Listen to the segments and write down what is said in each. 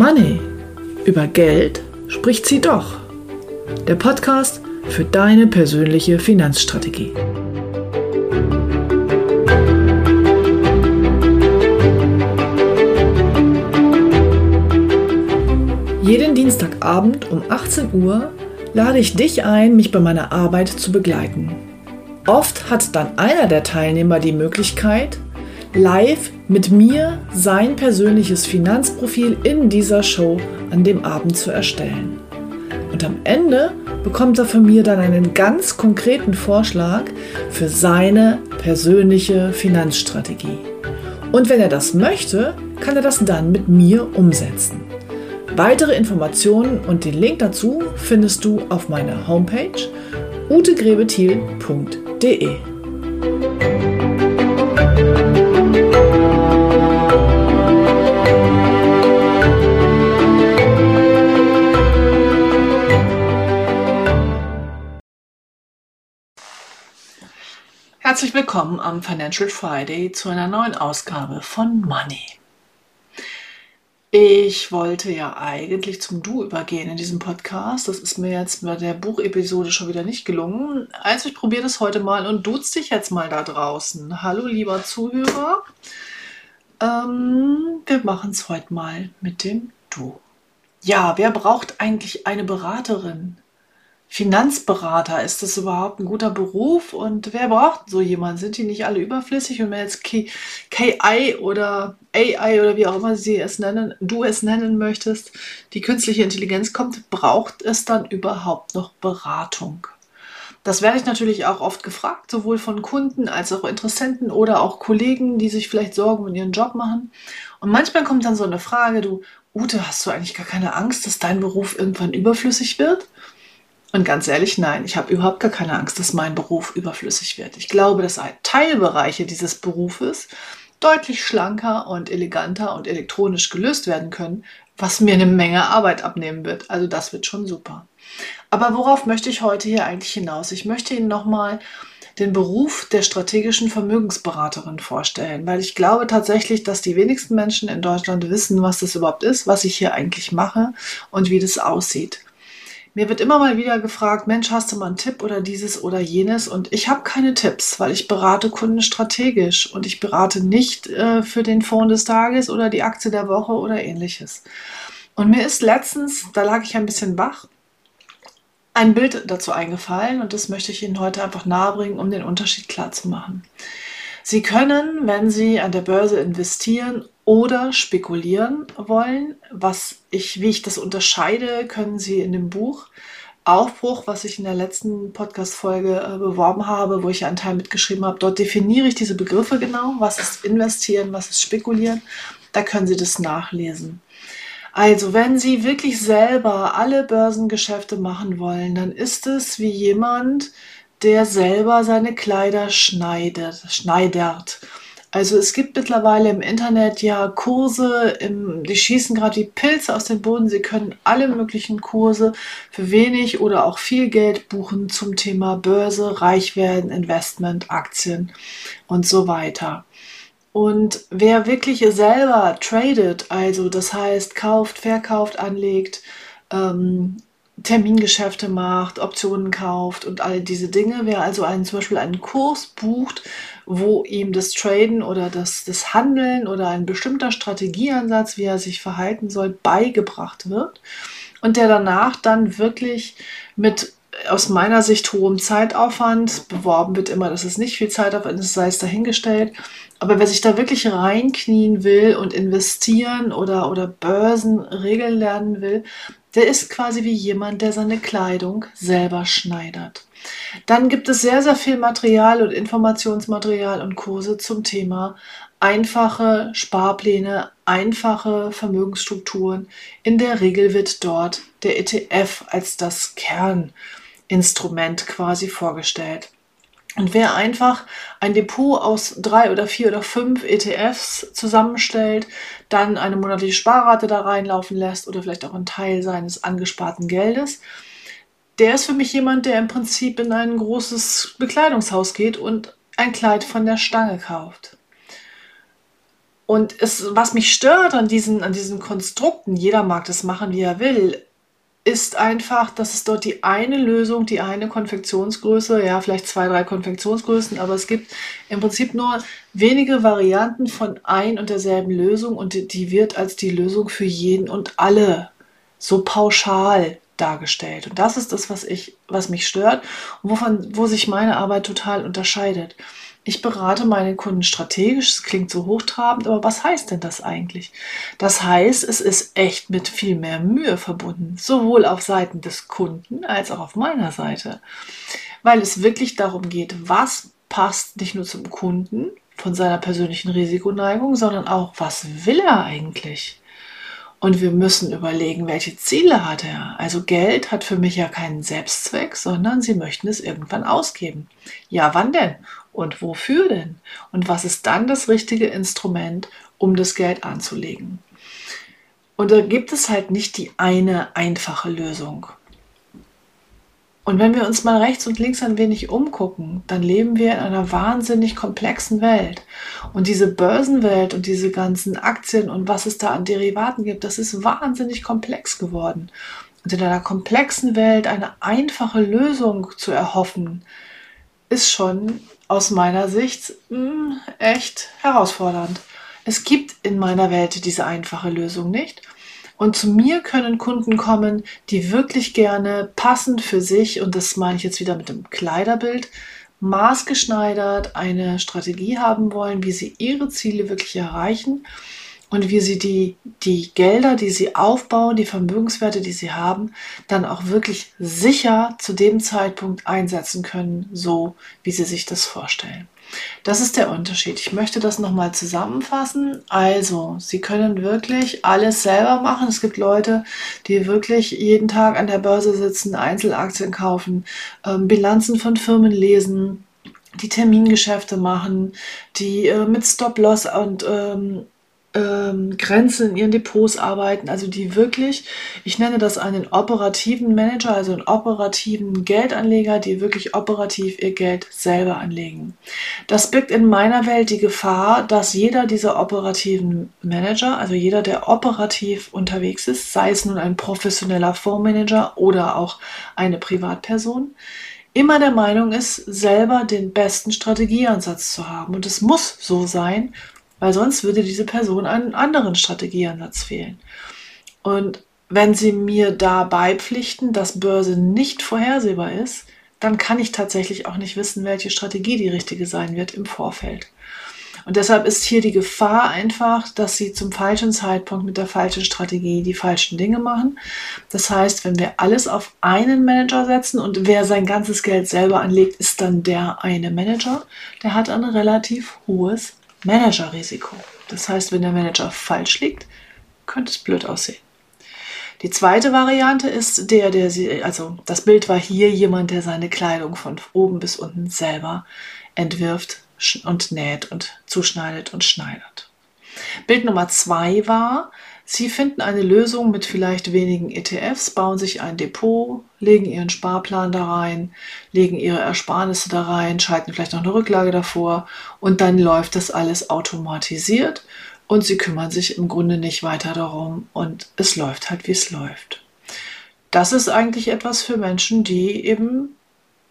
Money. Über Geld spricht sie doch. Der Podcast für deine persönliche Finanzstrategie. Jeden Dienstagabend um 18 Uhr lade ich dich ein, mich bei meiner Arbeit zu begleiten. Oft hat dann einer der Teilnehmer die Möglichkeit, live mit mir sein persönliches Finanzprofil in dieser Show an dem Abend zu erstellen. Und am Ende bekommt er von mir dann einen ganz konkreten Vorschlag für seine persönliche Finanzstrategie. Und wenn er das möchte, kann er das dann mit mir umsetzen. Weitere Informationen und den Link dazu findest du auf meiner Homepage utegrebethiel.de. willkommen am Financial Friday zu einer neuen Ausgabe von Money. Ich wollte ja eigentlich zum Du übergehen in diesem Podcast. Das ist mir jetzt bei der Buchepisode schon wieder nicht gelungen. Also ich probiere das heute mal und duz dich jetzt mal da draußen. Hallo lieber Zuhörer. Ähm, wir machen es heute mal mit dem Du. Ja, wer braucht eigentlich eine Beraterin? Finanzberater, ist das überhaupt ein guter Beruf? Und wer braucht so jemanden? Sind die nicht alle überflüssig? Und wenn jetzt KI oder AI oder wie auch immer sie es nennen, du es nennen möchtest, die künstliche Intelligenz kommt, braucht es dann überhaupt noch Beratung? Das werde ich natürlich auch oft gefragt, sowohl von Kunden als auch Interessenten oder auch Kollegen, die sich vielleicht Sorgen um ihren Job machen. Und manchmal kommt dann so eine Frage, du, Ute, hast du eigentlich gar keine Angst, dass dein Beruf irgendwann überflüssig wird? Und ganz ehrlich, nein, ich habe überhaupt gar keine Angst, dass mein Beruf überflüssig wird. Ich glaube, dass Teilbereiche dieses Berufes deutlich schlanker und eleganter und elektronisch gelöst werden können, was mir eine Menge Arbeit abnehmen wird. Also das wird schon super. Aber worauf möchte ich heute hier eigentlich hinaus? Ich möchte Ihnen nochmal den Beruf der strategischen Vermögensberaterin vorstellen, weil ich glaube tatsächlich, dass die wenigsten Menschen in Deutschland wissen, was das überhaupt ist, was ich hier eigentlich mache und wie das aussieht. Mir wird immer mal wieder gefragt, Mensch, hast du mal einen Tipp oder dieses oder jenes? Und ich habe keine Tipps, weil ich berate Kunden strategisch und ich berate nicht äh, für den Fonds des Tages oder die Aktie der Woche oder ähnliches. Und mir ist letztens, da lag ich ein bisschen wach, ein Bild dazu eingefallen und das möchte ich Ihnen heute einfach nahebringen, um den Unterschied klar zu machen. Sie können, wenn Sie an der Börse investieren oder spekulieren wollen, was ich, wie ich das unterscheide, können Sie in dem Buch Aufbruch, was ich in der letzten Podcast-Folge äh, beworben habe, wo ich einen Teil mitgeschrieben habe. Dort definiere ich diese Begriffe genau. Was ist investieren, was ist spekulieren? Da können Sie das nachlesen. Also, wenn Sie wirklich selber alle Börsengeschäfte machen wollen, dann ist es wie jemand, der selber seine Kleider schneidet, schneidert. Also es gibt mittlerweile im Internet ja Kurse, im, die schießen gerade wie Pilze aus dem Boden. Sie können alle möglichen Kurse für wenig oder auch viel Geld buchen zum Thema Börse, Reichwerden, Investment, Aktien und so weiter. Und wer wirklich selber tradet, also das heißt kauft, verkauft, anlegt, ähm, Termingeschäfte macht, Optionen kauft und all diese Dinge. Wer also einen, zum Beispiel einen Kurs bucht, wo ihm das Traden oder das, das Handeln oder ein bestimmter Strategieansatz, wie er sich verhalten soll, beigebracht wird. Und der danach dann wirklich mit aus meiner Sicht hohem Zeitaufwand, beworben wird immer, dass es nicht viel Zeitaufwand ist, sei es dahingestellt, aber wer sich da wirklich reinknien will und investieren oder, oder Börsenregeln lernen will, der ist quasi wie jemand, der seine Kleidung selber schneidert. Dann gibt es sehr, sehr viel Material und Informationsmaterial und Kurse zum Thema einfache Sparpläne, einfache Vermögensstrukturen. In der Regel wird dort der ETF als das Kerninstrument quasi vorgestellt. Und wer einfach ein Depot aus drei oder vier oder fünf ETFs zusammenstellt, dann eine monatliche Sparrate da reinlaufen lässt oder vielleicht auch einen Teil seines angesparten Geldes, der ist für mich jemand, der im Prinzip in ein großes Bekleidungshaus geht und ein Kleid von der Stange kauft. Und es, was mich stört an diesen, an diesen Konstrukten, jeder mag das machen, wie er will, ist einfach, dass es dort die eine Lösung, die eine Konfektionsgröße, ja, vielleicht zwei, drei Konfektionsgrößen, aber es gibt im Prinzip nur wenige Varianten von ein und derselben Lösung und die, wird als die Lösung für jeden und alle so pauschal dargestellt. Und das ist das, was ich, was mich stört und wovon, wo sich meine Arbeit total unterscheidet. Ich berate meine Kunden strategisch. Es klingt so hochtrabend, aber was heißt denn das eigentlich? Das heißt, es ist echt mit viel mehr Mühe verbunden, sowohl auf Seiten des Kunden als auch auf meiner Seite, weil es wirklich darum geht, was passt nicht nur zum Kunden von seiner persönlichen Risikoneigung, sondern auch, was will er eigentlich? Und wir müssen überlegen, welche Ziele hat er. Also Geld hat für mich ja keinen Selbstzweck, sondern Sie möchten es irgendwann ausgeben. Ja, wann denn? Und wofür denn? Und was ist dann das richtige Instrument, um das Geld anzulegen? Und da gibt es halt nicht die eine einfache Lösung. Und wenn wir uns mal rechts und links ein wenig umgucken, dann leben wir in einer wahnsinnig komplexen Welt. Und diese Börsenwelt und diese ganzen Aktien und was es da an Derivaten gibt, das ist wahnsinnig komplex geworden. Und in einer komplexen Welt eine einfache Lösung zu erhoffen, ist schon aus meiner Sicht mh, hm, echt herausfordernd. Es gibt in meiner Welt diese einfache Lösung nicht. Und zu mir können Kunden kommen, die wirklich gerne passend für sich, und das meine ich jetzt wieder mit dem Kleiderbild, maßgeschneidert eine Strategie haben wollen, wie sie ihre Ziele wirklich erreichen und wie sie die, die Gelder, die sie aufbauen, die Vermögenswerte, die sie haben, dann auch wirklich sicher zu dem Zeitpunkt einsetzen können, so wie sie sich das vorstellen. Das ist der Unterschied. Ich möchte das nochmal zusammenfassen. Also, Sie können wirklich alles selber machen. Es gibt Leute, die wirklich jeden Tag an der Börse sitzen, Einzelaktien kaufen, ähm, Bilanzen von Firmen lesen, die Termingeschäfte machen, die äh, mit Stop-Loss und ähm, ähm, Grenzen in ihren Depots arbeiten, also die wirklich, ich nenne das einen operativen Manager, also einen operativen Geldanleger, die wirklich operativ ihr Geld selber anlegen. Das birgt in meiner Welt die Gefahr, dass jeder dieser operativen Manager, also jeder, der operativ unterwegs ist, sei es nun ein professioneller Fondsmanager oder auch eine Privatperson, immer der Meinung ist, selber den besten Strategieansatz zu haben. Und es muss so sein, weil sonst würde diese Person einen anderen Strategieansatz fehlen. Und wenn Sie mir da beipflichten, dass Börse nicht vorhersehbar ist, dann kann ich tatsächlich auch nicht wissen, welche Strategie die richtige sein wird im Vorfeld. Und deshalb ist hier die Gefahr einfach, dass Sie zum falschen Zeitpunkt mit der falschen Strategie die falschen Dinge machen. Das heißt, wenn wir alles auf einen Manager setzen und wer sein ganzes Geld selber anlegt, ist dann der eine Manager, der hat ein relativ hohes Managerrisiko. Das heißt, wenn der Manager falsch liegt, könnte es blöd aussehen. Die zweite Variante ist der, der sie, also das Bild war hier jemand, der seine Kleidung von oben bis unten selber entwirft und näht und zuschneidet und schneidert. Bild Nummer zwei war, Sie finden eine Lösung mit vielleicht wenigen ETFs, bauen sich ein Depot, legen Ihren Sparplan da rein, legen Ihre Ersparnisse da rein, schalten vielleicht noch eine Rücklage davor und dann läuft das alles automatisiert und Sie kümmern sich im Grunde nicht weiter darum und es läuft halt, wie es läuft. Das ist eigentlich etwas für Menschen, die eben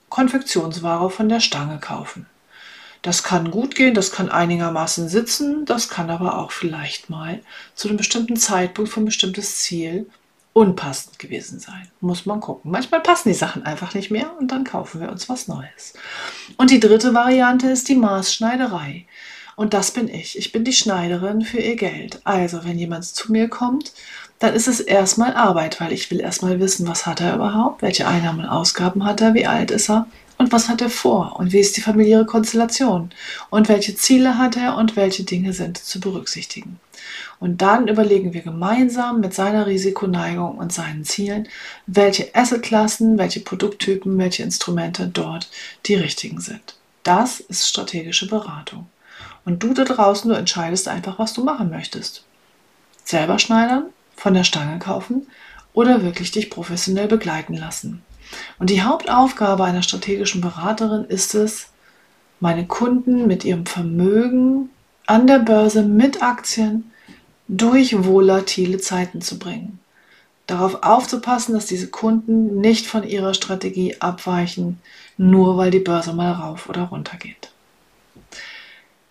Konfektionsware von der Stange kaufen. Das kann gut gehen, das kann einigermaßen sitzen, das kann aber auch vielleicht mal zu einem bestimmten Zeitpunkt für ein bestimmtes Ziel unpassend gewesen sein. Muss man gucken. Manchmal passen die Sachen einfach nicht mehr und dann kaufen wir uns was Neues. Und die dritte Variante ist die Maßschneiderei. Und das bin ich. Ich bin die Schneiderin für ihr Geld. Also, wenn jemand zu mir kommt, dann ist es erstmal Arbeit, weil ich will erstmal wissen, was hat er überhaupt, welche Einnahmen und Ausgaben hat er, wie alt ist er und was hat er vor und wie ist die familiäre Konstellation und welche Ziele hat er und welche Dinge sind zu berücksichtigen. Und dann überlegen wir gemeinsam mit seiner Risikoneigung und seinen Zielen, welche Assetklassen, welche Produkttypen, welche Instrumente dort die richtigen sind. Das ist strategische Beratung. Und du da draußen, du entscheidest einfach, was du machen möchtest. Selber schneidern, von der Stange kaufen oder wirklich dich professionell begleiten lassen. Und die Hauptaufgabe einer strategischen Beraterin ist es, meine Kunden mit ihrem Vermögen an der Börse mit Aktien durch volatile Zeiten zu bringen. Darauf aufzupassen, dass diese Kunden nicht von ihrer Strategie abweichen, nur weil die Börse mal rauf oder runter geht.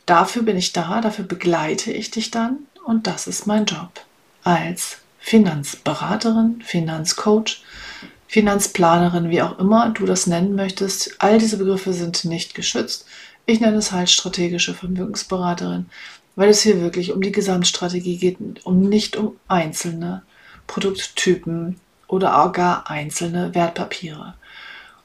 Dafür bin ich da, dafür begleite ich dich dann und das ist mein Job als Finanzberaterin, Finanzcoach, Finanzplanerin, wie auch immer du das nennen möchtest. All diese Begriffe sind nicht geschützt. Ich nenne es halt strategische Vermögensberaterin, weil es hier wirklich um die Gesamtstrategie geht, um nicht um einzelne Produkttypen oder auch gar einzelne Wertpapiere.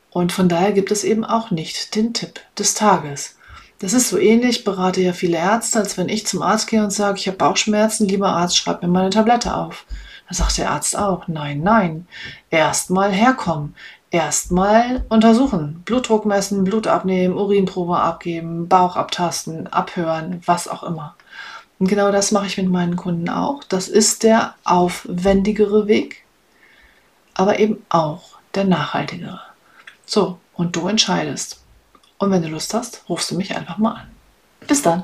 Und von daher gibt es eben auch nicht den Tipp des Tages. Das ist so ähnlich, ich berate ja viele Ärzte, als wenn ich zum Arzt gehe und sage, ich habe Bauchschmerzen, lieber Arzt, schreib mir meine Tablette auf. Da sagt der Arzt auch, nein, nein, erstmal herkommen, erstmal untersuchen, Blutdruck messen, Blut abnehmen, Urinprobe abgeben, Bauch abtasten, abhören, was auch immer. Und genau das mache ich mit meinen Kunden auch. Das ist der aufwendigere Weg, aber eben auch der nachhaltigere. So, und du entscheidest. Und wenn du Lust hast, rufst du mich einfach mal an. Bis dann.